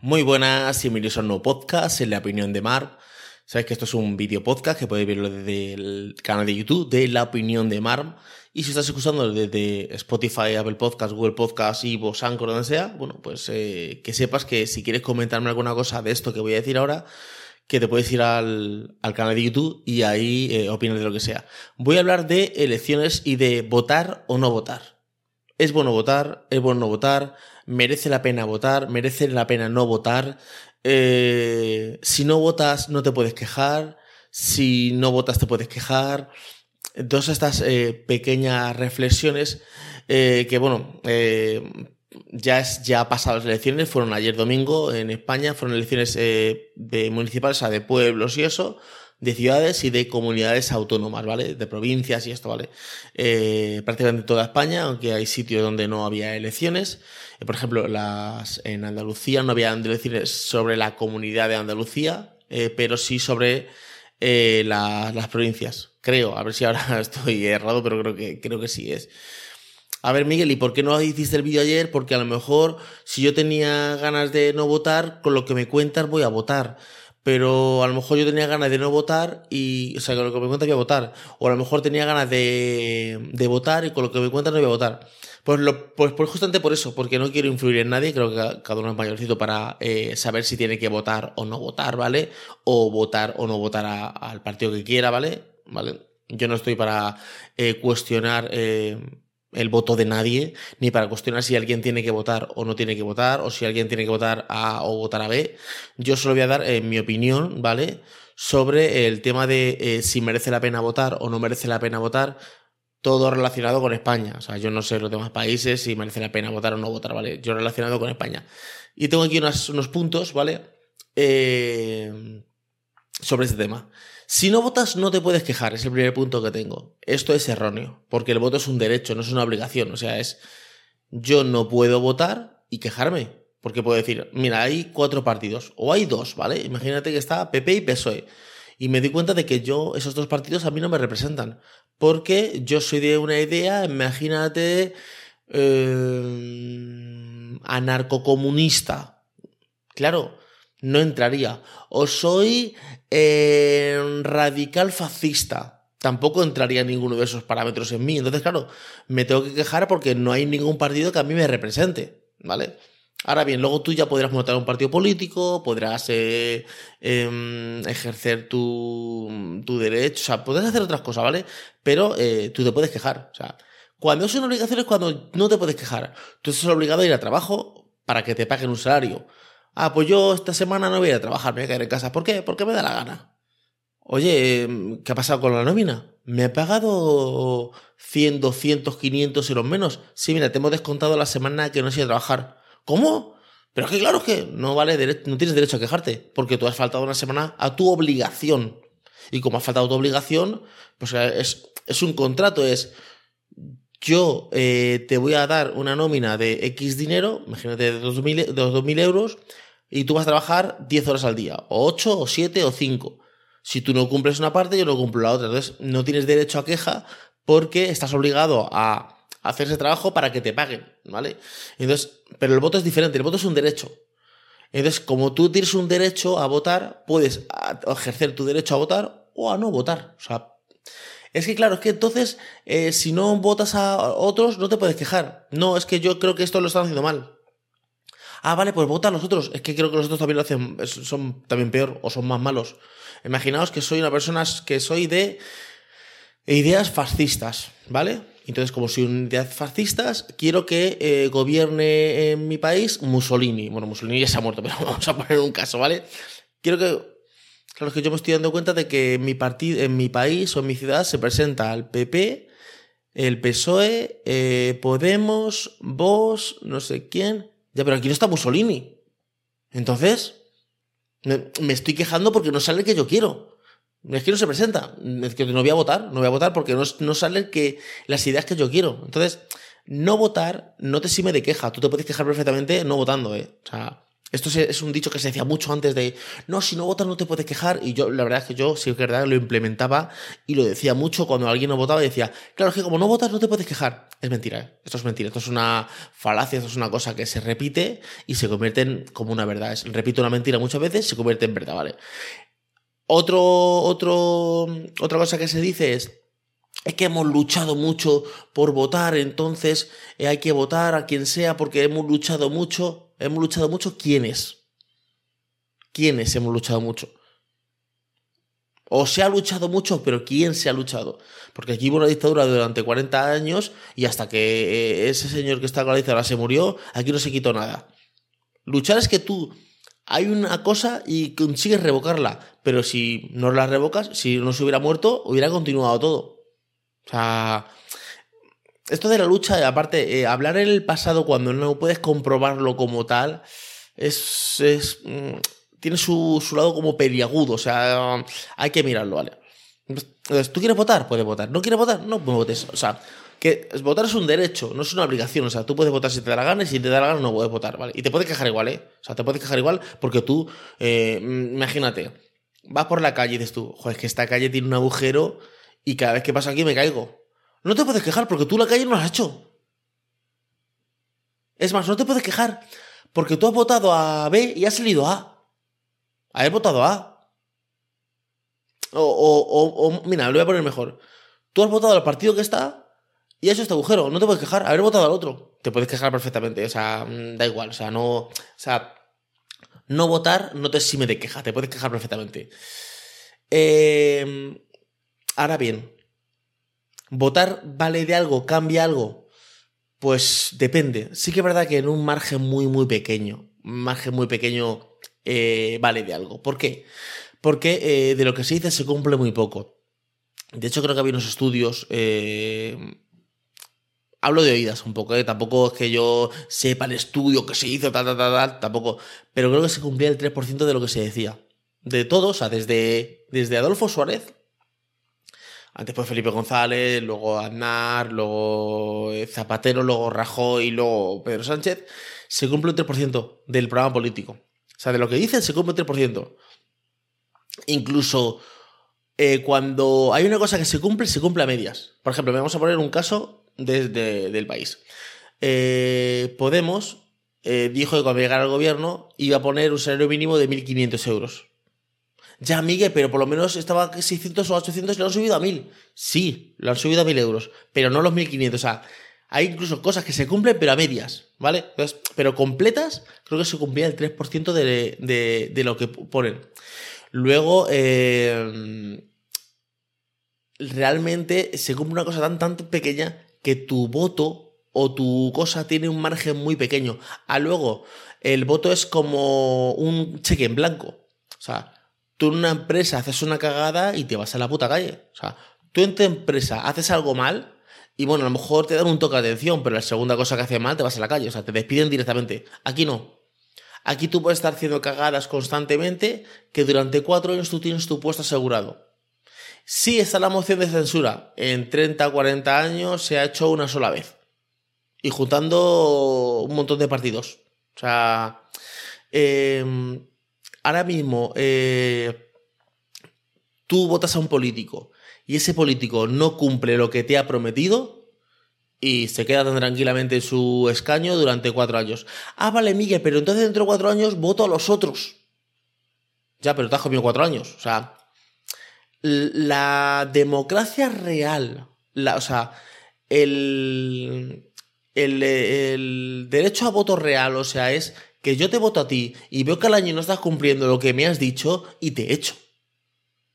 Muy buenas y bienvenidos a un nuevo podcast en la opinión de Mar. Sabéis que esto es un video podcast que podéis verlo desde el canal de YouTube de la opinión de Mar. Y si estás escuchando desde Spotify, Apple Podcasts, Google Podcasts, Ivo, Anchor, donde sea, bueno, pues eh, que sepas que si quieres comentarme alguna cosa de esto que voy a decir ahora, que te puedes ir al, canal de YouTube y ahí eh, opinas de lo que sea. Voy a hablar de elecciones y de votar o no votar. ¿Es bueno votar? ¿Es bueno no votar? merece la pena votar, merece la pena no votar. Eh, si no votas, no te puedes quejar. Si no votas, te puedes quejar. Todas estas eh, pequeñas reflexiones eh, que, bueno, ya, es, ya ha pasado las elecciones, fueron ayer domingo en España, fueron elecciones de municipales, o sea, de pueblos y eso de ciudades y de comunidades autónomas, ¿vale? De provincias y esto, ¿vale? Eh, prácticamente toda España, aunque hay sitios donde no había elecciones. Eh, por ejemplo, las, en Andalucía no había elecciones sobre la comunidad de Andalucía, eh, pero sí sobre eh, las provincias. Creo, a ver si ahora estoy errado, pero creo que, creo que sí es. A ver, Miguel, ¿y por qué no hiciste el vídeo ayer? Porque a lo mejor si yo tenía ganas de no votar, con lo que me cuentas voy a votar pero a lo mejor yo tenía ganas de no votar y, o sea, con lo que me cuentas voy a votar. O a lo mejor tenía ganas de, votar y con lo que me cuentas no voy a votar. Pues, lo, pues, pues justamente por eso, porque no quiero influir en nadie, creo que cada uno es mayorcito para eh, saber si tiene que votar o no votar, ¿vale? O votar o no votar al partido que quiera, ¿vale? ¿Vale? Yo no estoy para eh, cuestionar eh, el voto de nadie, ni para cuestionar si alguien tiene que votar o no tiene que votar, o si alguien tiene que votar A o votar a B. Yo solo voy a dar eh, mi opinión, ¿vale? Sobre el tema de eh, si merece la pena votar o no merece la pena votar, todo relacionado con España. O sea, yo no sé los demás países si merece la pena votar o no votar, ¿vale? Yo relacionado con España. Y tengo aquí unos puntos, ¿vale? Eh, sobre este tema. Si no votas, no te puedes quejar, es el primer punto que tengo. Esto es erróneo, porque el voto es un derecho, no es una obligación. O sea, es yo no puedo votar y quejarme. Porque puedo decir, mira, hay cuatro partidos, o hay dos, ¿vale? Imagínate que está PP y PSOE. Y me di cuenta de que yo, esos dos partidos a mí no me representan. Porque yo soy de una idea, imagínate, eh, anarcocomunista. Claro, no entraría. O soy eh, radical fascista. Tampoco entraría ninguno de esos parámetros en mí. Entonces, claro, me tengo que quejar porque no hay ningún partido que a mí me represente. ¿Vale? Ahora bien, luego tú ya podrás montar un partido político, podrás eh, em, ejercer tu, tu, derecho, o sea, podrás hacer otras cosas, ¿vale? Pero eh, tú te puedes quejar. O sea, cuando es una obligación es cuando no te puedes quejar. Tú estás obligado a ir a trabajo para que te paguen un salario. Ah, pues yo esta semana no voy a trabajar, me voy a quedar en casa. ¿Por qué? Porque me da la gana. Oye, ¿qué ha pasado con la nómina? ¿Me ha pagado 100, 200, 500 euros menos? Sí, mira, te hemos descontado la semana que no he a trabajar. ¿Cómo? Pero es que claro que no vale, no tienes derecho a quejarte, porque tú has faltado una semana a tu obligación. Y como has faltado tu obligación, pues es, es un contrato, es yo eh, te voy a dar una nómina de X dinero, imagínate de 2.000 euros, y tú vas a trabajar 10 horas al día, o 8, o 7, o 5. Si tú no cumples una parte, yo no cumplo la otra. Entonces, no tienes derecho a queja porque estás obligado a hacer ese trabajo para que te paguen, ¿vale? Entonces, pero el voto es diferente, el voto es un derecho. Entonces, como tú tienes un derecho a votar, puedes ejercer tu derecho a votar o a no votar. O sea, es que claro, es que entonces, eh, si no votas a otros, no te puedes quejar. No, es que yo creo que esto lo están haciendo mal. Ah, vale, pues vota a los otros. Es que creo que los otros también lo hacen, son también peor o son más malos. Imaginaos que soy una persona que soy de ideas fascistas, ¿vale? Entonces, como soy de ideas fascistas, quiero que eh, gobierne en mi país Mussolini. Bueno, Mussolini ya se ha muerto, pero vamos a poner un caso, ¿vale? Quiero que Claro, es que yo me estoy dando cuenta de que en mi, partido, en mi país o en mi ciudad se presenta el PP, el PSOE, eh, Podemos, Vos, no sé quién. Ya, pero aquí no está Mussolini. Entonces, me, estoy quejando porque no sale que yo quiero. Es que no se presenta. Es que no voy a votar. No voy a votar porque no, no salen que, las ideas que yo quiero. Entonces, no votar no te sirve de queja. Tú te puedes quejar perfectamente no votando, ¿eh? O sea, Esto es un dicho que se decía mucho antes de, no, si no votas no te puedes quejar. Y yo, la verdad es que yo, sí es verdad, lo implementaba y lo decía mucho cuando alguien no votaba decía, claro, es que como no votas no te puedes quejar. Es mentira, ¿eh? esto es mentira, esto es una falacia, esto es una cosa que se repite y se convierte en como una verdad. Es, repito una mentira muchas veces, se convierte en verdad, ¿vale? Otro, otro, otra cosa que se dice es, es que hemos luchado mucho por votar, entonces eh, hay que votar a quien sea porque hemos luchado mucho. Hemos luchado mucho. ¿Quiénes? ¿Quiénes hemos luchado mucho? O se ha luchado mucho, pero ¿quién se ha luchado? Porque aquí hubo una dictadura durante 40 años y hasta que eh, ese señor que está con la dictadura se murió, aquí no se quitó nada. Luchar es que tú hay una cosa y consigues revocarla, pero si no la revocas, si no se hubiera muerto, hubiera continuado todo. O sea, esto de la lucha, aparte, eh, hablar en el pasado cuando no puedes comprobarlo como tal, es. es mm, tiene su, lado como periagudo, o sea, hay que mirarlo, ¿vale? Entonces, ¿tú quieres votar? Puedes votar. ¿No quieres votar? No votes. O sea, que votar es un derecho, no es una obligación. O sea, tú puedes votar si te da la gana y si te da la gana no puedes votar, ¿vale? Y te puedes quejar igual, ¿eh? O sea, te puedes quejar igual porque tú, eh, imagínate, vas por la calle y dices tú, joder, es que esta calle tiene un agujero y cada vez que paso aquí me caigo. No te puedes quejar porque tú la calle no la has hecho. Es más, no te puedes quejar porque tú has votado a B y has salido A. Haber votado A. O, o, o, mira, lo voy a poner mejor. Tú has votado al partido que está y has hecho este agujero. No te puedes quejar. Haber votado al otro. Te puedes quejar perfectamente. O sea, mm, da igual. O sea, no. O sea, no votar no te exime de queja. Te puedes quejar perfectamente. Eh, ahora bien, ¿Votar vale de algo? ¿Cambia algo? Pues depende. Sí que es verdad que en un margen muy, muy pequeño, un margen muy pequeño eh, vale de algo. ¿Por qué? Porque eh, de lo que se dice se cumple muy poco. De hecho, creo que había unos estudios. Eh, hablo de oídas un poco, tampoco es que yo sepa el estudio que se hizo, tal, tal, tal, tampoco. Pero creo que se cumplía el 3% de lo que se decía. De todos, o sea, desde, desde Adolfo Suárez antes fue Felipe González, luego Aznar, luego eh, Zapatero, luego Rajoy y luego Pedro Sánchez, se cumple un 3% del programa político. O sea, de lo que dicen se cumple un 3%. Incluso eh, cuando hay una cosa que se cumple, se cumple a medias. Por ejemplo, vamos a poner un caso desde del país. Eh, Podemos dijo que cuando llegara al gobierno iba a poner un salario mínimo de 1.500 euros. Ya, Miguel, pero por lo menos estaba 600 o 800 y lo han subido a 1000. Sí, lo han subido a 1000 euros, pero no los 1500. O sea, hay incluso cosas que se cumplen, pero a medias, ¿vale? Entonces, pero completas, creo que se cumplía el 3% de, de, de, lo que ponen. Luego, eh, realmente se cumple una cosa tan, tan pequeña que tu voto o tu cosa tiene un margen muy pequeño. A luego, el voto es como un cheque en blanco. O sea, Tú en una empresa haces una cagada y te vas a la puta calle. O sea, tú en tu empresa haces algo mal y bueno, a lo mejor te dan un toque de atención, pero la segunda cosa que haces mal te vas a la calle. O sea, te despiden directamente. Aquí no. Aquí tú puedes estar haciendo cagadas constantemente que durante cuatro años tú tienes tu puesto asegurado. Sí está la moción de censura. En 30 o 40 años se ha hecho una sola vez. Y juntando un montón de partidos. O sea, eh, ahora mismo eh, tú votas a un político y ese político no cumple lo que te ha prometido y se queda tan tranquilamente en su escaño durante cuatro años. Ah, vale, Miguel, pero entonces dentro de cuatro años voto a los otros. Ya, pero te has comido cuatro años. O sea, la democracia real, la, o sea, el, el, el derecho a voto real, o sea, es que yo te voto a ti y veo que al año no estás cumpliendo lo que me has dicho y te echo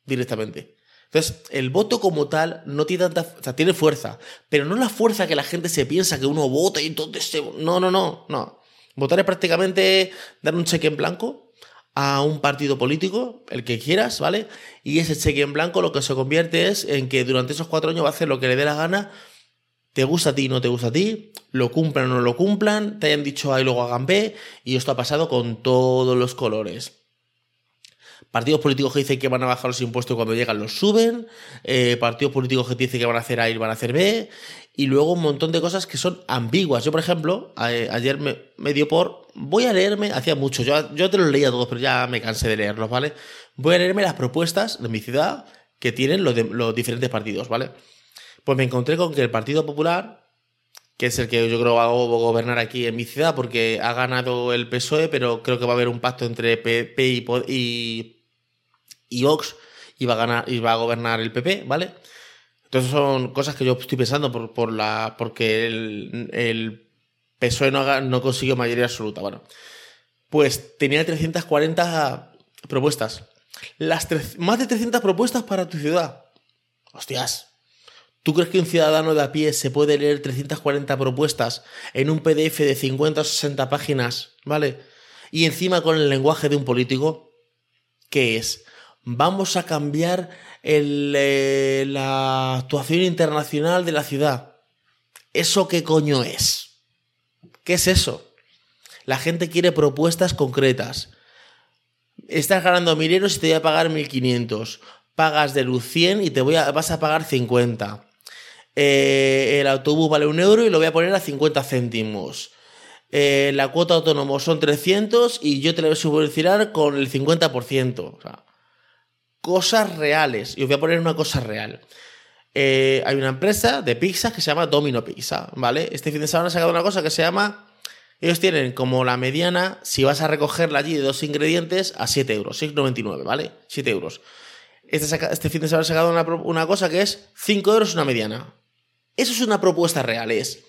directamente. Entonces, el voto como tal no tiene tanta, tiene fuerza, pero no la fuerza que la gente se piensa que uno vota y entonces se... No, no, no, no. Votar es prácticamente dar un cheque en blanco a un partido político, el que quieras, ¿vale? Y ese cheque en blanco lo que se convierte es en que durante esos cuatro años va a hacer lo que le dé la gana te gusta a ti, no te gusta a ti, lo cumplan o no lo cumplan, te hayan dicho A y luego hagan B, y esto ha pasado con todos los colores. Partidos políticos que dicen que van a bajar los impuestos cuando llegan los suben. Eh, partidos políticos que dicen que van a hacer A y van a hacer B. Y luego un montón de cosas que son ambiguas. Yo, por ejemplo, ayer me, dio por. Voy a leerme, hacía mucho, yo, yo te los leía todos, pero ya me cansé de leerlos, ¿vale? Voy a leerme las propuestas de mi ciudad que tienen los, diferentes partidos, ¿vale? Pues me encontré con que el Partido Popular, que es el que yo creo va a gobernar aquí en mi ciudad, porque ha ganado el PSOE, pero creo que va a haber un pacto entre PP y, y, Vox y va a ganar y va a gobernar el PP, ¿vale? Entonces son cosas que yo estoy pensando por, la porque el, PSOE no, no consiguió mayoría absoluta. Bueno, pues tenía 340 propuestas. Las más de 300 propuestas para tu ciudad. Hostias. ¿Tú crees que un ciudadano de a pie se puede leer 340 propuestas en un PDF de 50 o 60 páginas, ¿vale? Y encima con el lenguaje de un político? ¿Qué es? Vamos a cambiar eh, la actuación internacional de la ciudad. ¿Eso qué coño es? ¿Qué es eso? La gente quiere propuestas concretas estás ganando mil euros y te voy a pagar 1500. Pagas de luz 100 y te voy a, vas a pagar 50. Eh, el autobús vale un euro y lo voy a poner a 50 céntimos. Eh, la cuota autónomo son 300 y yo te la voy a subvencionar con el 50%. O sea, cosas reales. Y os voy a poner una cosa real. Eh, hay una empresa de pizzas que se llama Domino Pizza, ¿vale? Este fin de semana ha sacado una cosa que se llama ellos tienen como la mediana, si vas a recogerla allí de dos ingredientes, a 7 euros, 6,99, ¿vale? 7 euros. Este, este, fin de semana ha sacado una, cosa que es 5 euros una mediana. Eso es una propuesta real. Es,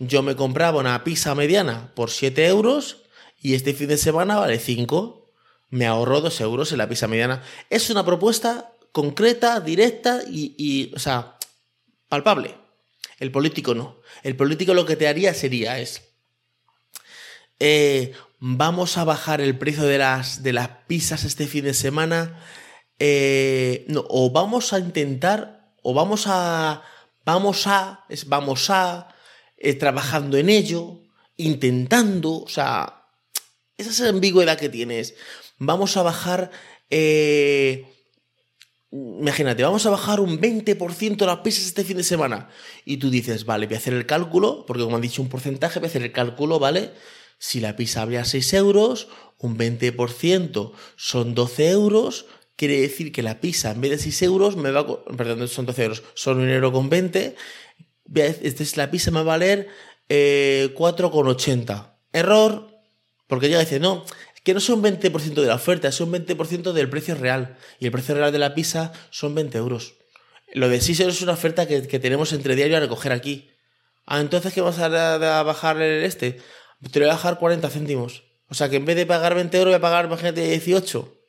yo me compraba una pizza mediana por 7 euros y este fin de semana vale 5. Me ahorro 2 euros en la pizza mediana. Es una propuesta concreta, directa y, o sea, palpable. El político no. El político lo que te haría sería es eh, vamos a bajar el precio de las, de las pizzas este fin de semana, eh, o vamos a intentar, o vamos a, vamos a, vamos a, eh, trabajando en ello, intentando, o sea, esa es la ambigüedad que tienes. Vamos a bajar, imagínate, vamos a bajar un 20% las pizzas este fin de semana. Y tú dices, vale, voy a hacer el cálculo, porque como han dicho un porcentaje, voy a hacer el cálculo, ¿vale? Si la pizza a 6 euros, un 20% son 12 euros, quiere decir que la pizza en vez de 6 euros me va a, perdón, son 12 euros, son un euro con 20, es la pizza me va a valer eh, 4,80. Error, porque ya dice, no, que no son 20% de la oferta, son 20% del precio real. Y el precio real de la pizza son 20 euros. Lo de 6 euros es una oferta que, tenemos entre diario a recoger aquí. Ah, entonces, ¿qué vamos a, a bajar el este? te lo voy a bajar 40 céntimos. O sea que en vez de pagar 20 euros voy a pagar, imagínate, 18.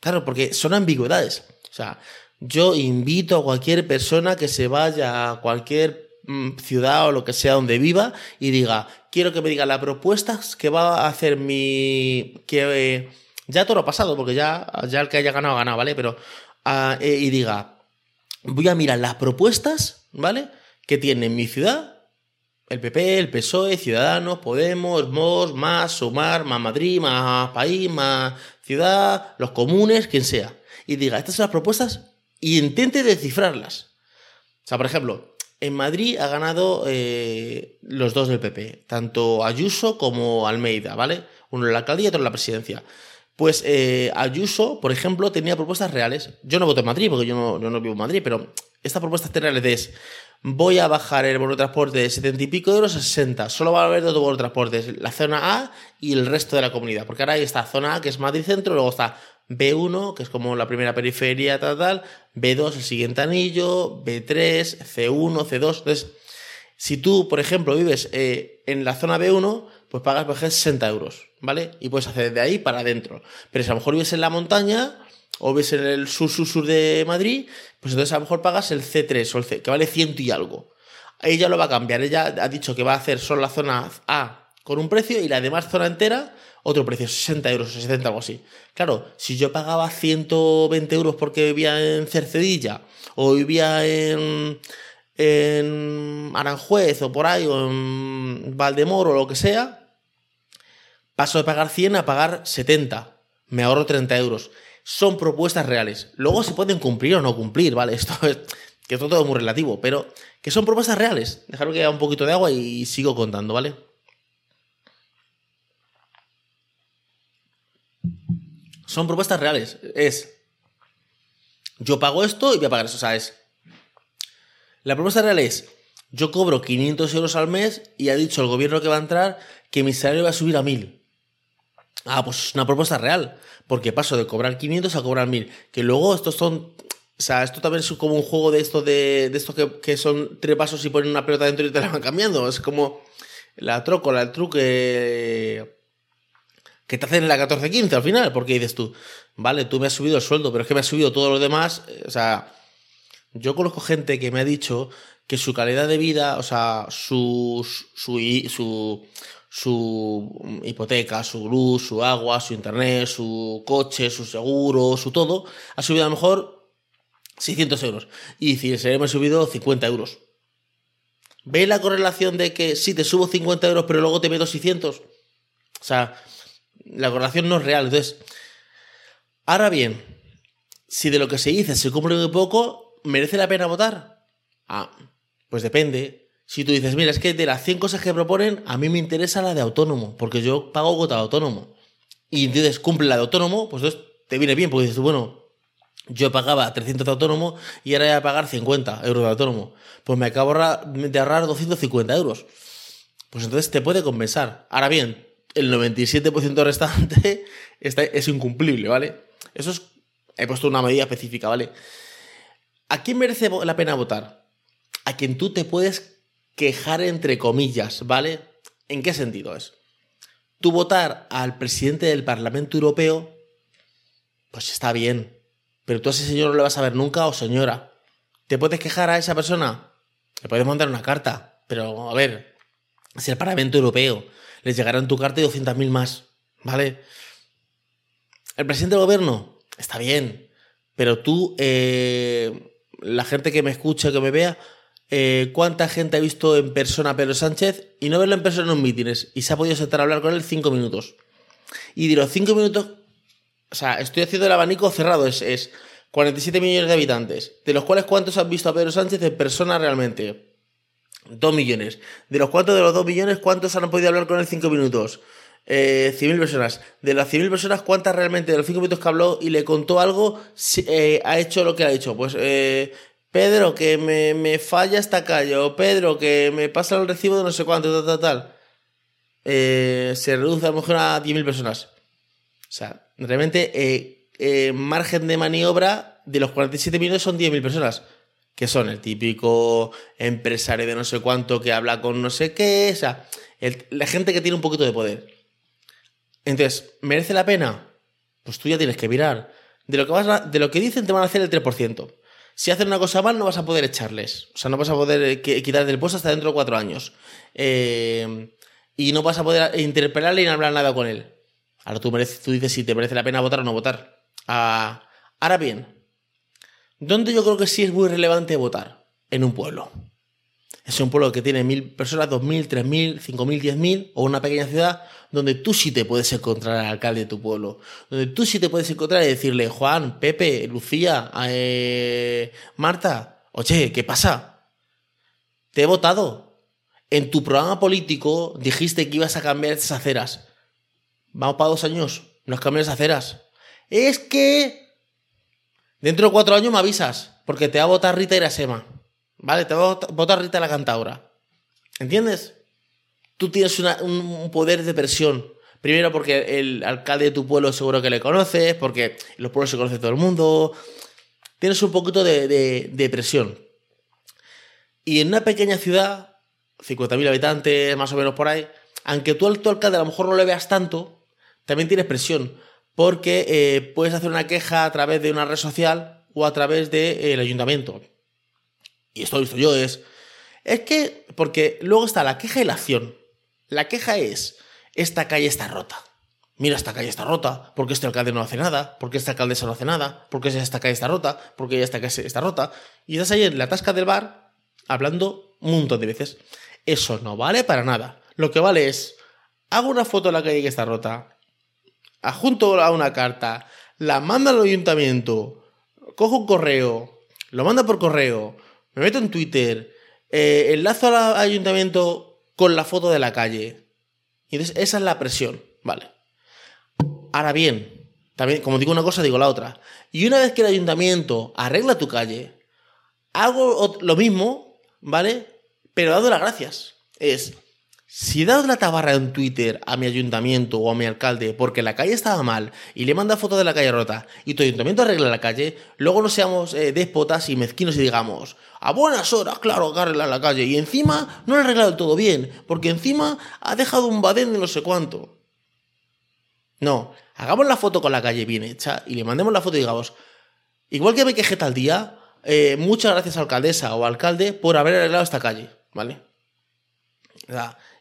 Claro, porque son ambigüedades. O sea, yo invito a cualquier persona que se vaya a cualquier mm, ciudad o lo que sea donde viva y diga, quiero que me diga las propuestas que va a hacer mi... que eh, ya todo lo ha pasado, porque ya, ya el que haya ganado ha ganado, ¿vale? Pero... Ah, eh, y diga, voy a mirar las propuestas, ¿vale? Que tiene mi ciudad el PP, el PSOE, Ciudadanos, Podemos, MOS, Más, Sumar, Más Madrid, Más País, Más Ciudad, los comunes, quien sea. Y diga, estas son las propuestas y intente descifrarlas. O sea, por ejemplo, en Madrid ha ganado eh, los dos del PP, tanto Ayuso como Almeida, ¿vale? Uno en la alcaldía y otro en la presidencia. Pues eh, Ayuso, por ejemplo, tenía propuestas reales. Yo no voto en Madrid porque yo no, vivo en Madrid, pero estas propuestas reales es voy a bajar el bono de transporte de 70 y pico euros a 60. Solo va a haber dos bonos de transporte, la zona A y el resto de la comunidad. Porque ahora hay esta zona A, que es Madrid Centro, luego está B1, que es como la primera periferia, tal, tal, B2, el siguiente anillo, B3, C1, C2. Entonces, si tú, por ejemplo, vives eh, en la zona B1, pues pagas, por ejemplo, 60 euros, ¿vale? Y puedes hacer de ahí para adentro. Pero si a lo mejor vives en la montaña, o ves en el sur, sur, sur de Madrid, pues entonces a lo mejor pagas el C3 o el C, que vale ciento y algo. Ella lo va a cambiar. Ella ha dicho que va a hacer solo la zona A con un precio y la demás zona entera otro precio, 60 euros o 70, algo así. Claro, si yo pagaba 120 euros porque vivía en Cercedilla o vivía en, en Aranjuez o por ahí o en Valdemoro o lo que sea, paso de pagar 100 a pagar 70 me ahorro 30 euros. Son propuestas reales. Luego se pueden cumplir o no cumplir, ¿vale? Esto es, que todo es muy relativo, pero que son propuestas reales. Dejarme que haya un poquito de agua y sigo contando, ¿vale? Son propuestas reales. Es, yo pago esto y voy a pagar eso, ¿sabes? La propuesta real es, yo cobro 500 euros al mes y ha dicho el gobierno que va a entrar que mi salario va a subir a 1000. Ah, pues es una propuesta real, porque paso de cobrar 500 a cobrar 1000. Que luego estos son o sea, esto también es como un juego de esto de, de esto que, son tres pasos y ponen una pelota dentro y te la van cambiando. Es como la trocola, el truque que te hacen en la 14-15 al final, porque dices tú, vale, tú me has subido el sueldo, pero es que me has subido todo lo demás. Eh, o sea, yo conozco gente que me ha dicho que su calidad de vida, o sea, su, su, su, su hipoteca, su luz, su agua, su internet, su coche, su seguro, su todo, ha subido a lo mejor 600 euros. Y si se me ha subido 50 euros. ¿Ve la correlación de que si te subo 50 euros pero luego te meto 600? O sea, la correlación no es real. Entonces, ahora bien, si de lo que se dice se cumple muy poco, ¿merece la pena votar? Ah, pues depende. Si tú dices, mira, es que de las 100 cosas que proponen, a mí me interesa la de autónomo, porque yo pago cuota de autónomo. Y entonces cumple la de autónomo, pues entonces te viene bien, porque dices, bueno, yo pagaba 300 de autónomo y ahora voy a pagar 50 euros de autónomo. Pues me acabo de ahorrar 250 euros. Pues entonces te puede compensar. Ahora bien, el 97% restante es incumplible, ¿vale? Eso es. He puesto una medida específica, ¿vale? ¿A quién merece la pena votar? A quien tú te puedes quejar entre comillas, ¿vale? ¿En qué sentido es? Tú votar al presidente del Parlamento Europeo, pues está bien pero tú a ese señor no le vas a ver nunca o señora. ¿Te puedes quejar a esa persona? Le puedes mandar una carta, pero a ver, si el Parlamento Europeo les llegará en tu carta y 200.000 más, ¿vale? El presidente del gobierno, está bien, pero tú, eh, la gente que me escucha, que me vea, eh, ¿cuánta gente ha visto en persona a Pedro Sánchez y no verlo en persona en un mítines y se ha podido sentar a hablar con él cinco minutos? Y de los cinco minutos, o sea, estoy haciendo el abanico cerrado, es, es 47 millones de habitantes, de los cuales cuántos han visto a Pedro Sánchez en persona realmente. 2 millones. De los cuántos de los 2 millones, cuántos han podido hablar con él 5 minutos. Eh, 100.000 personas. De las 100.000 personas, ¿cuántas realmente de los 5 minutos que habló y le contó algo, eh, ha hecho lo que ha hecho? Pues, eh, Pedro, que me, me, falla esta calle, o Pedro, que me pasa el recibo de no sé cuánto, tal, tal, tal. Eh, se reduce a lo mejor a 10.000 personas. O sea, realmente eh, eh, margen de maniobra de los 47 millones son 10.000 personas, que son el típico empresario de no sé cuánto que habla con no sé qué, o sea, la gente que tiene un poquito de poder. Entonces, ¿merece la pena? Pues tú ya tienes que mirar. De lo que, vas de lo que dicen te van a hacer el 3%. Si hacen una cosa mal, no vas a poder echarles. O sea, no vas a poder eh, quitar del puesto hasta dentro de cuatro años. y no vas a poder interpelarle y no hablar nada con él. Ahora tú, tú dices si te merece la pena votar o no votar. Ah, ahora bien, ¿dónde yo creo que sí es muy relevante votar? En un pueblo. Es un pueblo que tiene mil personas, dos mil, tres mil, cinco mil, diez mil, o una pequeña ciudad donde tú sí te puedes encontrar al alcalde de tu pueblo. Donde tú sí te puedes encontrar y decirle, Juan, Pepe, Lucía, eh, Marta, oye, ¿qué pasa? Te he votado. En tu programa político dijiste que ibas a cambiar esas aceras. Vamos para dos años. Nos cambian las aceras. Es que. Dentro de cuatro años me avisas. Porque te va a votar Rita Irasema. ¿Vale? Te va a Rita la cantaura. ¿Entiendes? Tú tienes un poder de presión. Primero porque el alcalde de tu pueblo seguro que le conoces, porque en los pueblos se conoce todo el mundo. Tienes un poquito de, de presión. Y en una pequeña ciudad, 50.000 habitantes, más o menos por ahí, aunque tú al tu alcalde a lo mejor no le veas tanto, también tienes presión, porque eh, puedes hacer una queja a través de una red social o a través del ayuntamiento. Y esto lo he visto yo, es... Es que, porque luego está la queja y la acción. La queja es, esta calle está rota. Mira, esta calle está rota, porque este alcalde no hace nada, porque esta alcaldesa no hace nada, porque esta calle está rota, porque esta calle está rota. Y estás ahí en la tasca del bar hablando un montón de veces. Eso no vale para nada. Lo que vale es, hago una foto de la calle que está rota, adjunto a una carta, la manda al ayuntamiento, cojo un correo, lo manda por correo, me meto en Twitter, eh, enlazo al ayuntamiento con la foto de la calle. Y entonces esa es la presión, ¿vale? Ahora bien, también, como digo una cosa, digo la otra. Y una vez que el ayuntamiento arregla tu calle, hago lo mismo, ¿vale? Pero dado las gracias. Es, si he dado la tabarra en Twitter a mi ayuntamiento o a mi alcalde porque la calle estaba mal y le manda fotos de la calle rota y tu ayuntamiento arregla la calle, luego no seamos eh, déspotas y mezquinos y digamos, a buenas horas, claro, arregla la calle y encima no ha arreglado todo bien porque encima ha dejado un badén de no sé cuánto. No, hagamos la foto con la calle bien hecha y le mandemos la foto y digamos, igual que me quejé tal día, eh, muchas gracias alcaldesa o alcalde por haber arreglado esta calle, ¿vale?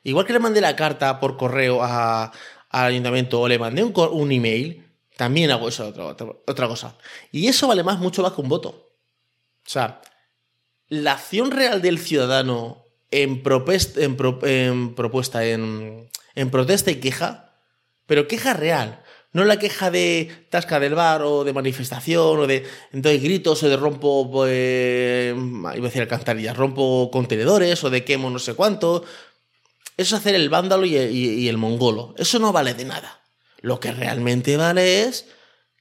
Igual que le mandé la carta por correo al ayuntamiento o le mandé un, email, también hago eso otra, otra, cosa. Y eso vale más, mucho más que un voto. O sea, la acción real del ciudadano en, en propuesta, en, protesta y queja, pero queja real. No la queja de tasca del bar o de manifestación o de entonces gritos o de rompo, pues, iba a decir alcantarillas, rompo contenedores o de quemo no sé cuánto. Eso es hacer el vándalo y el, mongolo. Eso no vale de nada. Lo que realmente vale es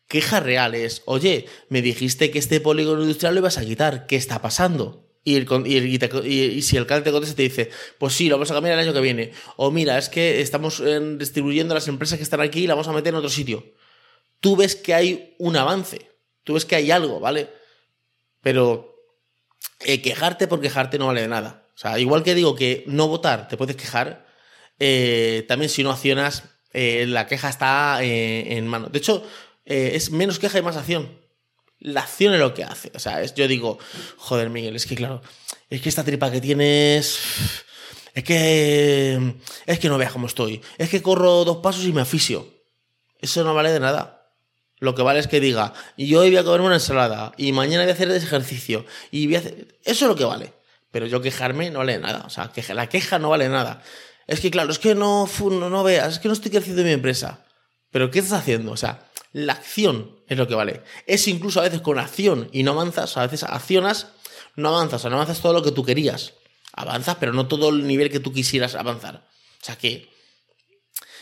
quejas reales. Oye, me dijiste que este polígono industrial lo ibas a quitar. ¿Qué está pasando? Y, y, si el alcalde te contesta te dice, pues sí, lo vamos a cambiar el año que viene. O mira, es que estamos eh, distribuyendo las empresas que están aquí y la vamos a meter en otro sitio. Tú ves que hay un avance. Tú ves que hay algo, ¿vale? Pero eh, quejarte por quejarte no vale de nada. O sea, igual que digo que no votar te puedes quejar, eh, también si no accionas, la queja está en mano. De hecho, es menos queja y más acción la acción es lo que hace. O sea, es, yo digo, joder, Miguel, es que claro, es que esta tripa que tienes. Es que. Es que no veas cómo estoy. Es que corro dos pasos y me aficio. Eso no vale de nada. Lo que vale es que diga, yo hoy voy a comerme una ensalada y mañana voy a hacer ese ejercicio. Y voy a hacer... Eso es lo que vale. Pero yo quejarme no vale nada. O sea, que la queja no vale nada. Es que claro, es que no, no, no veas, es que no estoy creciendo en mi empresa. Pero ¿qué estás haciendo? O sea, la acción es lo que vale. Es incluso a veces con acción y no avanzas, a veces accionas, no avanzas, o no avanzas todo lo que tú querías. Avanzas, pero no todo el nivel que tú quisieras avanzar. O sea que...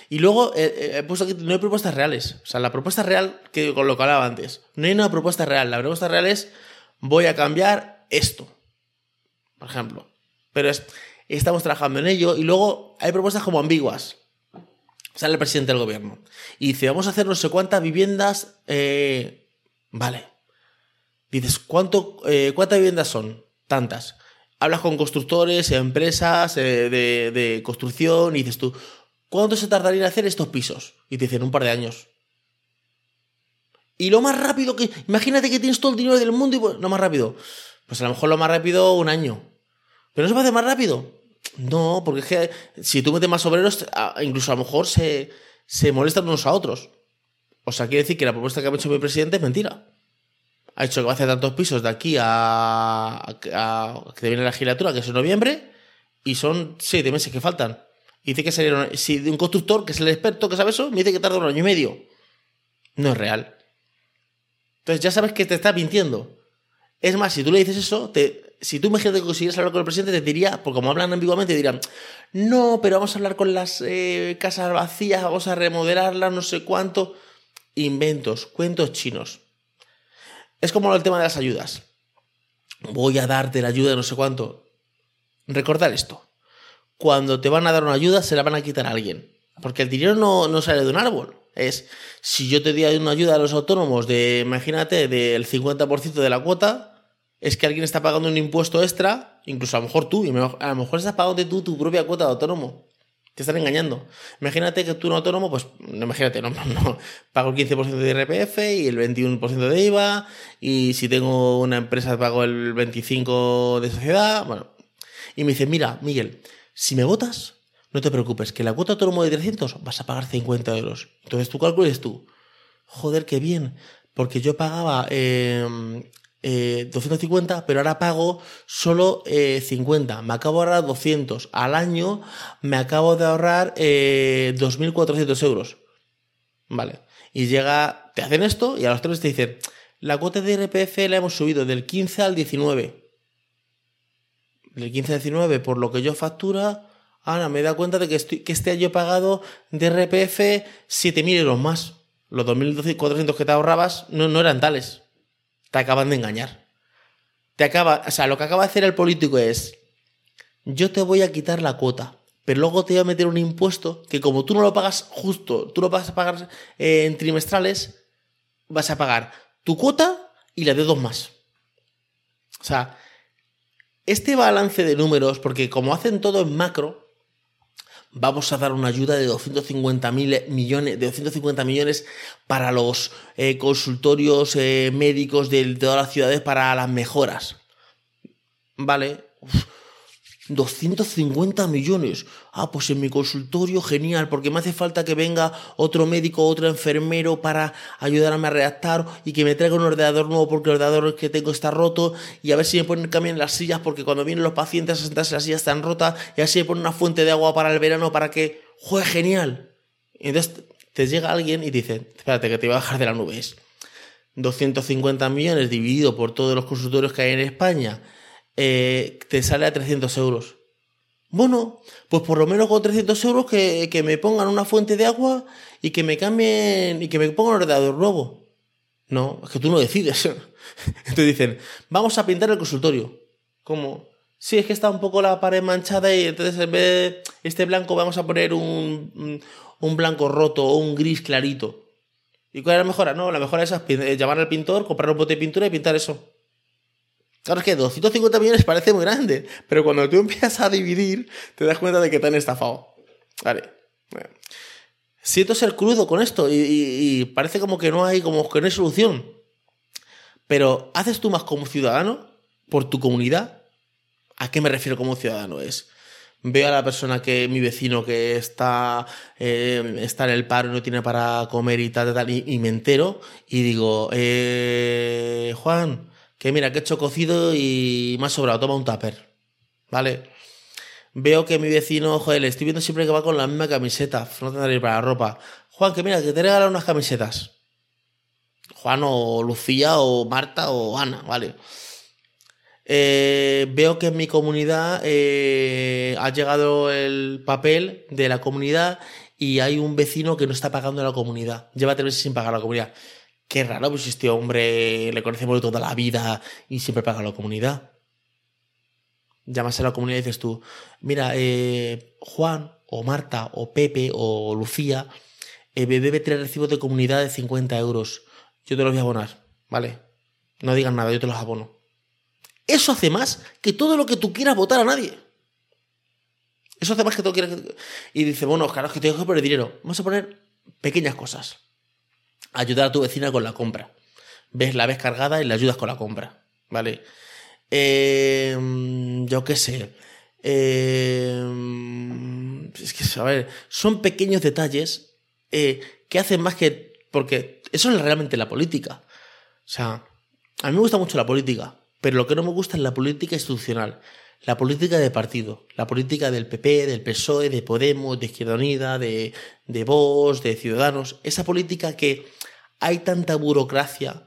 Y luego eh, eh, he puesto aquí, no hay propuestas reales. O sea, la propuesta real, que con lo que hablaba antes, no hay una propuesta real. La propuesta real es, voy a cambiar esto. Por ejemplo. Pero estamos trabajando en ello. Y luego hay propuestas como ambiguas sale el presidente del gobierno y dice, vamos a hacer no sé cuántas viviendas, eh, vale. Dices, ¿cuánto, eh, ¿cuántas viviendas son? Tantas. Hablas con constructores, empresas eh, de, construcción y dices tú, ¿cuánto se tardaría en hacer estos pisos? Y te dicen, un par de años. Y lo más rápido que... Imagínate que tienes todo el dinero del mundo y... Lo más rápido. Pues a lo mejor lo más rápido un año. Pero no se puede más rápido. No, porque es que si tú metes más obreros, incluso a lo mejor se, molestan unos a otros. O sea, quiere decir que la propuesta que ha hecho mi presidente es mentira. Ha dicho que va a hacer tantos pisos de aquí a, que viene la legislatura, que es en noviembre, y son siete meses que faltan. Y dice que sería si un constructor, que es el experto que sabe eso, me dice que tarda un año y medio. No es real. Entonces ya sabes que te está mintiendo. Es más, si tú le dices eso, te, si tú imagínate que consiguieras hablar con el presidente, te diría, porque como hablan ambiguamente, dirán, no, pero vamos a hablar con las eh, casas vacías, vamos a remodelarlas, no sé cuánto. Inventos, cuentos chinos. Es como el tema de las ayudas. Voy a darte la ayuda de no sé cuánto. Recordar esto. Cuando te van a dar una ayuda, se la van a quitar a alguien. Porque el dinero no, no sale de un árbol. Es, si yo te di una ayuda a los autónomos de, imagínate, del 50% de la cuota, es que alguien está pagando un impuesto extra, incluso a lo mejor tú, y a lo mejor estás pagando tú tu propia cuota de autónomo. Te están engañando. Imagínate que tú un autónomo, pues, no, imagínate, no, no, pago el 15% de IRPF y el 21% de IVA, y si tengo una empresa pago el 25% de sociedad, bueno. Y me dice, mira, Miguel, si me votas, no te preocupes, que la cuota autónomo de 300 vas a pagar 50 euros. Entonces tú calcules tú, joder, qué bien, porque yo pagaba eh, 250, eh, pero ahora pago solo 50. Eh, me acabo de ahorrar 200. Al año me acabo de ahorrar 2.400 eh, euros. Vale. Y llega, te hacen esto y a los tres te dicen, la cuota de IRPF la hemos subido del 15 al 19. Del 15 al 19, por lo que yo factura, ahora me da cuenta de que, estoy, que este año he pagado de RPF 7.000 euros más. Los 2.400 que te ahorrabas no eran tales. Te acaban de engañar. Te acaba, o sea, lo que acaba de hacer el político es, yo te voy a quitar la cuota, pero luego te voy a meter un impuesto que como tú no lo pagas justo, tú lo vas a pagar eh, en trimestrales, vas a pagar tu cuota y la de dos más. O sea, este balance de números, porque como hacen todo en macro, vamos a dar una ayuda de 250 millones, de 250 millones para los eh, consultorios eh, médicos de todas las ciudades para las mejoras. Vale. 250 millones. Ah, pues en mi consultorio, genial, porque me hace falta que venga otro médico, otro enfermero para ayudarme a redactar y que me traiga un ordenador nuevo porque el ordenador que tengo está roto y a ver si me ponen en las sillas porque cuando vienen los pacientes a sentarse las sillas están rotas y así me ponen una fuente de agua para el verano para que, juegue genial. Y entonces te llega alguien y dice, espérate que te voy a bajar de las nubes. 250 millones dividido por todos los consultorios que hay en España eh, te sale a 300 euros. Bueno, pues por lo menos con 300 euros que, que, me pongan una fuente de agua y que me cambien y que me pongan un ordenador nuevo. No, es que tú no decides. Entonces dicen, vamos a pintar el consultorio. ¿Cómo? Sí, es que está un poco la pared manchada y entonces en vez de este blanco vamos a poner un, un blanco roto o un gris clarito. ¿Y cuál es la mejora? No, la mejora es llamar al pintor, comprar un bote de pintura y pintar eso. Claro, es que 250 millones parece muy grande, pero cuando tú empiezas a dividir, te das cuenta de que te han estafado. Vale. Siento ser crudo con esto y, parece como que no hay, como que no hay solución. Pero, ¿haces tú más como ciudadano por tu comunidad? ¿A qué me refiero como ciudadano? Es, veo a la persona que, mi vecino que está, eh, está en el paro y no tiene para comer y tal, tal, y, y me entero y digo, eh, Juan, que mira, que he hecho cocido y me ha sobrado, toma un tupper. ¿Vale? Veo que mi vecino, joder, le estoy viendo siempre que va con la misma camiseta, no tendrá ir para la ropa. Juan, que mira, que te regalan unas camisetas. Juan o Lucía o Marta o Ana, ¿vale? Eh, veo que en mi comunidad eh, ha llegado el papel de la comunidad y hay un vecino que no está pagando la comunidad. Lleva tres meses sin pagar la comunidad. Qué raro, pues este hombre le conocemos toda la vida y siempre paga la comunidad. Llamas a la comunidad y dices tú, mira, eh, Juan o Marta o Pepe o Lucía eh, debe tener recibo de comunidad de 50 euros. Yo te los voy a abonar, ¿vale? No digan nada, yo te los abono. Eso hace más que todo lo que tú quieras votar a nadie. Eso hace más que todo quieras. Y dice, bueno, claro, es que tengo que poner dinero. Vamos a poner pequeñas cosas ayudar a tu vecina con la compra. Ves, la ves cargada y le ayudas con la compra, ¿vale? Eh, yo qué sé. Eh, es que, a ver, son pequeños detalles eh, que hacen más que... Porque eso es realmente la política. O sea, a mí me gusta mucho la política, pero lo que no me gusta es la política institucional. La política de partido, la política del PP, del PSOE, de Podemos, de Izquierda Unida, de, de de Ciudadanos. Esa política que hay tanta burocracia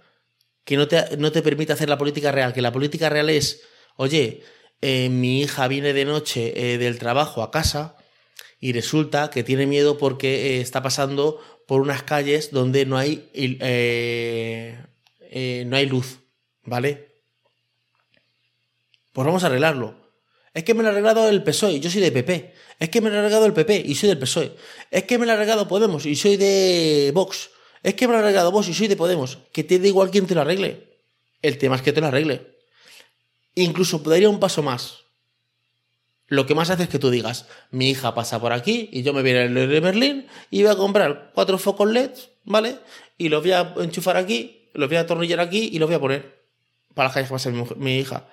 que no te, no te permite hacer la política real, que la política real es, oye, eh, mi hija viene de noche eh, del trabajo a casa y resulta que tiene miedo porque eh, está pasando por unas calles donde no hay, no hay luz, ¿vale? Pues vamos a arreglarlo. Es que me lo ha arreglado el PSOE, yo soy de PP. Es que me lo ha arreglado el PP y soy del PSOE. Es que me lo ha arreglado Podemos y soy de Vox. Es que me lo ha arreglado vos y soy de Podemos. Que te da igual quién te lo arregle. El tema es que te lo arregle. Incluso podría un paso más. Lo que más hace es que tú digas, mi hija pasa por aquí y yo me voy a ir de Berlín y voy a comprar cuatro focos LEDs, ¿vale? Y los voy a enchufar aquí, los voy a atornillar aquí y los voy a poner para las calles que pase mi, mi hija.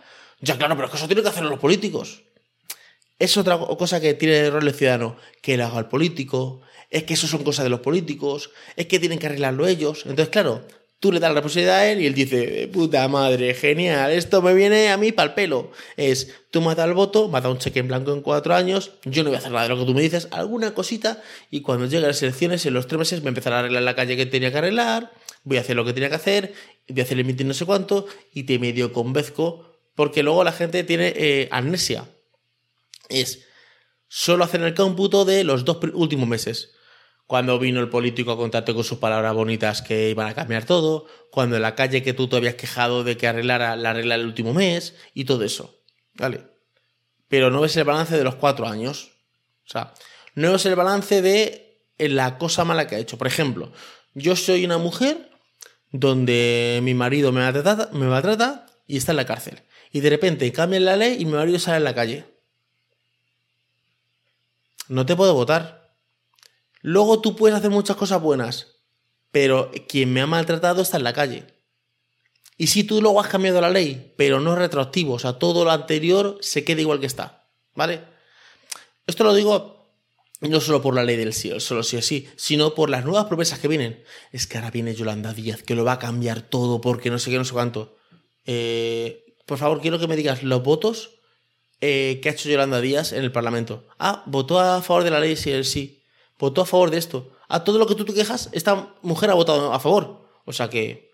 Ya, claro, pero es que eso tiene que hacerlo los políticos. Es otra cosa que tiene el rol de ciudadano, que lo haga el político, es que eso son cosas de los políticos, es que tienen que arreglarlo ellos. Entonces, claro, Tú le das la responsabilidad a él y él dice, puta madre, genial, esto me viene a mí para el pelo. Es, tú me has dado el voto, me has dado un cheque en blanco en cuatro años, yo no voy a hacer nada de lo que tú me dices, alguna cosita, y cuando lleguen las elecciones, en los tres meses, me empezaré a arreglar la calle que tenía que arreglar, voy a hacer lo que tenía que hacer, voy a hacer el no sé cuánto, y te medio convenzco, porque luego la gente tiene eh, amnesia. Es solo hacer el cómputo de los dos últimos meses cuando vino el político a contarte con sus palabras bonitas que iban a cambiar todo, cuando en la calle que tú te habías quejado de que arreglara la regla el último mes y todo eso. ¿Vale? Pero no ves el balance de los cuatro años. O sea, no ves el balance de la cosa mala que ha hecho. Por ejemplo, yo soy una mujer donde mi marido me maltrata, me maltrata y está en la cárcel. Y de repente cambian la ley y mi marido sale en la calle. No te puedo votar Luego tú puedes hacer muchas cosas buenas, pero quien me ha maltratado está en la calle. Y si tú luego has cambiado la ley, pero no es retroactivo, o sea, todo lo anterior se queda igual que está, ¿vale? Esto lo digo no solo por la ley del sí, solo sí o sí, sino por las nuevas promesas que vienen. Es que ahora viene Yolanda Díaz, que lo va a cambiar todo porque no sé qué, no sé cuánto. Eh, por favor, quiero que me digas los votos eh, que ha hecho Yolanda Díaz en el Parlamento. Ah, votó a favor de la ley sí, el sí votó a favor de esto. A todo lo que tú te quejas, esta mujer ha votado a favor. O sea que...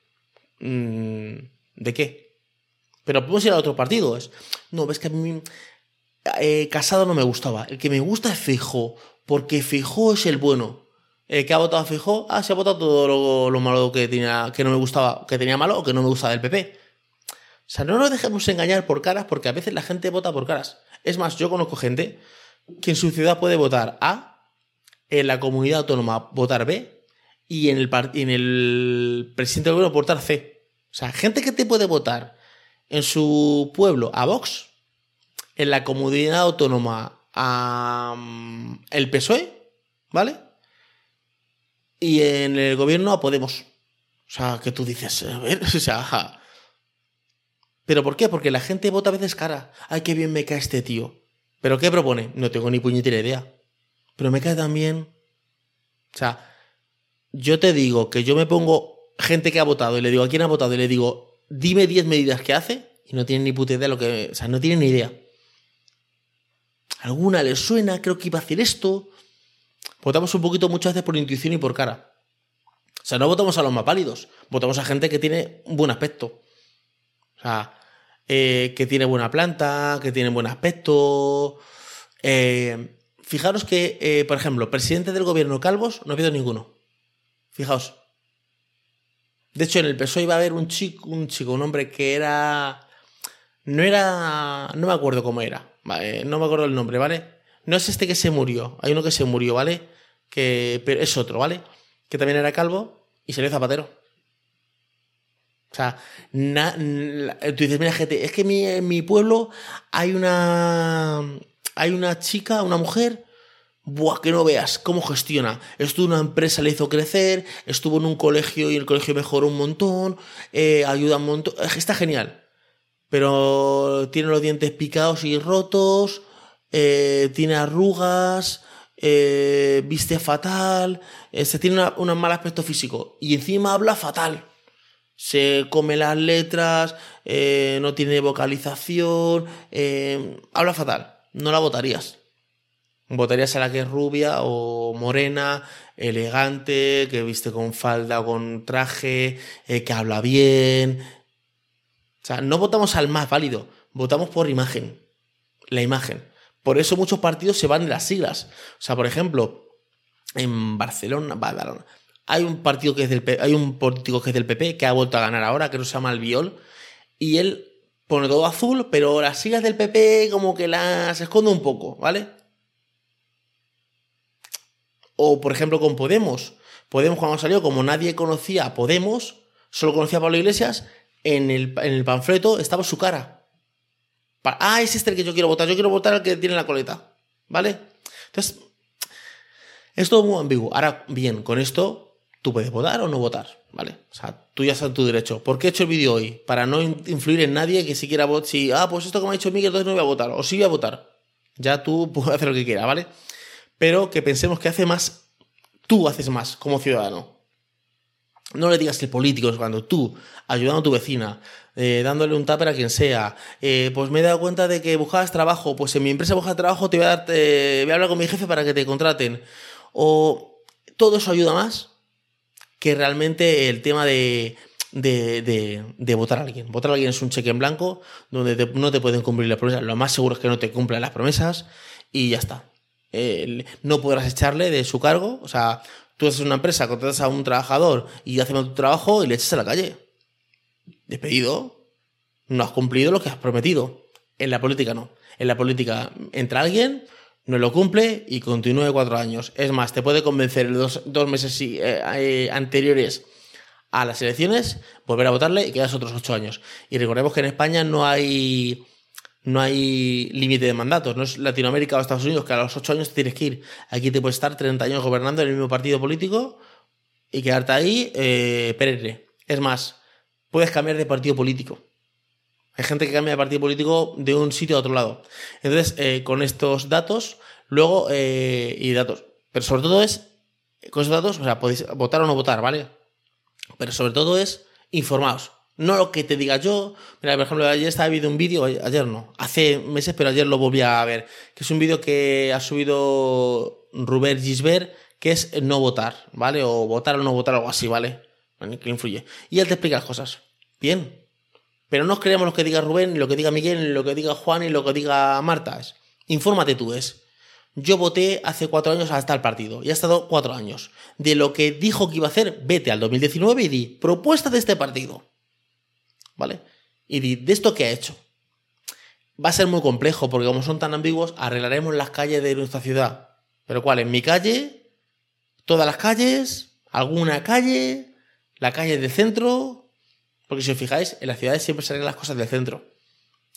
Mm, ¿De qué? Pero podemos ir a otro partido. Es, no, ves que a mí... Eh, Casado no me gustaba. El que me gusta es Fijo, porque Fijo es el bueno. El que ha votado a Fijo, ah, se ha votado todo lo, malo que, tenía, que no me gustaba, que tenía malo o que no me gustaba del PP. O sea, no nos dejemos engañar por caras, porque a veces la gente vota por caras. Es más, yo conozco gente que en su ciudad puede votar A en la comunidad autónoma votar B y en el, en el presidente del gobierno votar C. O sea, gente que te puede votar en su pueblo a Vox, en la comunidad autónoma a mm, el PSOE, ¿vale? Y en el gobierno a Podemos. O sea, que tú dices, a ver, o sea, ¿Pero por qué? Porque la gente vota a veces cara. Ay, qué bien me cae este tío. ¿Pero qué propone? No tengo ni puñetera idea pero me cae también. O sea, yo te digo que yo me pongo gente que ha votado y le digo a quién ha votado y le digo, dime 10 medidas que hace y no tienen ni puta idea de lo que. O sea, no tienen ni idea. Alguna les suena, creo que iba a hacer esto. Votamos un poquito muchas veces por intuición y por cara. O sea, no votamos a los más pálidos, votamos a gente que tiene un buen aspecto. O sea, eh, que tiene buena planta, que tiene buen aspecto. Eh, Fijaros que, eh, por ejemplo, presidente del gobierno Calvos no ha habido ninguno. Fijaos. De hecho, en el PSOE iba a haber un chico, un chico, un hombre que era. No era. No me acuerdo cómo era. no me acuerdo el nombre, ¿vale? No es este que se murió. Hay uno que se murió, ¿vale? Que. Pero es otro, ¿vale? Que también era calvo y salió zapatero. O sea, tú dices, mira, gente, es que en mi pueblo hay una hay una chica, una mujer, buah, que no veas cómo gestiona. Estuvo en una empresa, le hizo crecer, estuvo en un colegio y el colegio mejoró un montón, eh, ayuda un montón, está genial. Pero tiene los dientes picados y rotos, eh, tiene arrugas, eh, viste fatal, se tiene un mal aspecto físico y encima habla fatal. Se come las letras, no tiene vocalización, habla fatal no la votarías. Votarías a la que es rubia o morena, elegante, que viste con falda o con traje, eh, que habla bien. O sea, no votamos al más válido, votamos por imagen. La imagen. Por eso muchos partidos se van de las siglas. O sea, por ejemplo, en Barcelona, hay un partido que es del hay un político que es del PP que ha vuelto a ganar ahora, que no se llama Albiol, y él pone todo azul, pero las siglas del PP como que las esconde un poco, ¿vale? O por ejemplo con Podemos. Podemos cuando salió, como nadie conocía a Podemos, solo conocía a Pablo Iglesias, en el, en el panfleto estaba su cara. Ah, es este el que yo quiero votar, yo quiero votar al que tiene la coleta, ¿vale? Entonces, es todo muy ambiguo. Ahora, bien, con esto tú puedes votar o no votar. ¿vale? O sea, tú ya sabes tu derecho. ¿Por qué he hecho el vídeo hoy? Para no influir en nadie que siquiera vote. Si, ah, pues esto me ha dicho Miguel, entonces no voy a votar. O sí voy a votar. Ya tú puedes hacer lo que quieras, ¿vale? Pero que pensemos que hace más, tú haces más como ciudadano. No le digas que el político es cuando tú, ayudando a tu vecina, eh, dándole un tupper a quien sea, eh, pues me he dado cuenta de que buscabas trabajo, pues en mi empresa buscas trabajo, te voy a, dar, voy a hablar con mi jefe para que te contraten. O todo eso ayuda más que realmente el tema de, de, votar a alguien. Votar a alguien es un cheque en blanco donde no te pueden cumplir las promesas. Lo más seguro es que no te cumplan las promesas y ya está. no podrás echarle de su cargo. O sea, tú haces una empresa, contratas a un trabajador y hace tu trabajo y le echas a la calle. Despedido. No has cumplido lo que has prometido. En la política no. En la política entra alguien, no lo cumple y continúe cuatro años. Es más, te puede convencer en los dos meses eh, eh, anteriores a las elecciones, volver a votarle y quedas otros ocho años. Y recordemos que en España no hay no hay límite de mandatos, no es Latinoamérica o Estados Unidos que a los ocho años tienes que ir. Aquí te puedes estar 30 años gobernando en el mismo partido político y quedarte ahí eh, Es más, puedes cambiar de partido político. Hay gente que cambia de partido político de un sitio a otro lado. Entonces, eh, con estos datos, luego, eh, y datos, pero sobre todo es, con esos datos, o sea, podéis votar o no votar, ¿vale? Pero sobre todo es informaos. No lo que te diga yo. Mira, por ejemplo, ayer estaba viendo un vídeo, ayer no, hace meses, pero ayer lo volví a ver, que es un vídeo que ha subido Rubén Gisbert, que es no votar, ¿vale? O votar o no votar, algo así, ¿vale? Que influye. Y él te explica las cosas. Bien. Pero no creemos lo que diga Rubén, lo que diga Miguel, lo que diga Juan, ni lo que diga Marta. infórmate tú, es. Yo voté hace cuatro años hasta el partido y ha estado cuatro años. De lo que dijo que iba a hacer, vete al 2019 y di propuesta de este partido. ¿vale? Y de esto que ha hecho. Va a ser muy complejo porque como son tan ambiguos, arreglaremos las calles de nuestra ciudad. ¿Pero cuál? ¿En mi calle? ¿Todas las calles? ¿Alguna calle? ¿La calle del centro? Porque si os fijáis, en las ciudades siempre se arreglan las cosas del centro.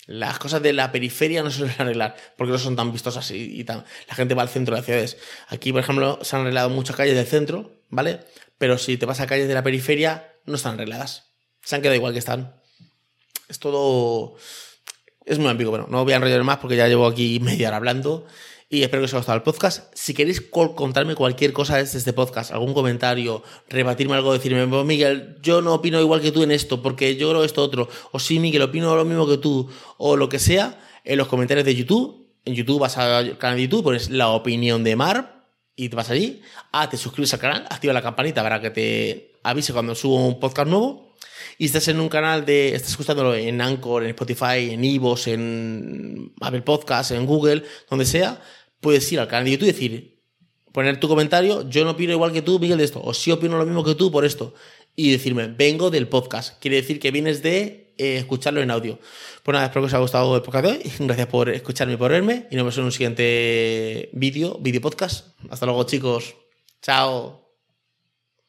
Las cosas de la periferia no se suelen arreglar porque no son tan vistosas y, tan. La gente va al centro de las ciudades. Aquí, por ejemplo, se han arreglado muchas calles del centro, ¿vale? Pero si te vas a calles de la periferia, no están arregladas. Se han quedado igual que están es todo. Es muy ambiguo. Bueno, no voy a enrollar más porque ya llevo aquí media hora hablando. Y espero que os haya gustado el podcast. Si queréis contarme cualquier cosa desde este podcast, algún comentario, rebatirme algo, decirme, Miguel, yo no opino igual que tú en esto, porque yo creo esto otro. O sí, Miguel, opino lo mismo que tú, o lo que sea, en los comentarios de YouTube. En YouTube vas al canal de YouTube, pones la opinión de Mar y te vas allí. Ah, te suscribes al canal, activa la campanita para que te avise cuando subo un podcast nuevo y estás en un canal de, estás escuchándolo en Anchor, en Spotify, en Ivos, en Apple Podcast, en Google, donde sea, puedes ir al canal de YouTube y decir, poner tu comentario, yo no opino igual que tú, Miguel, de esto, o sí opino lo mismo que tú por esto, y decirme, vengo del podcast, quiere decir que vienes de eh, escucharlo en audio. Pues nada, espero que os haya gustado el podcast de hoy, gracias por escucharme y por verme, y nos vemos en un siguiente vídeo, vídeo podcast. Hasta luego chicos, chao.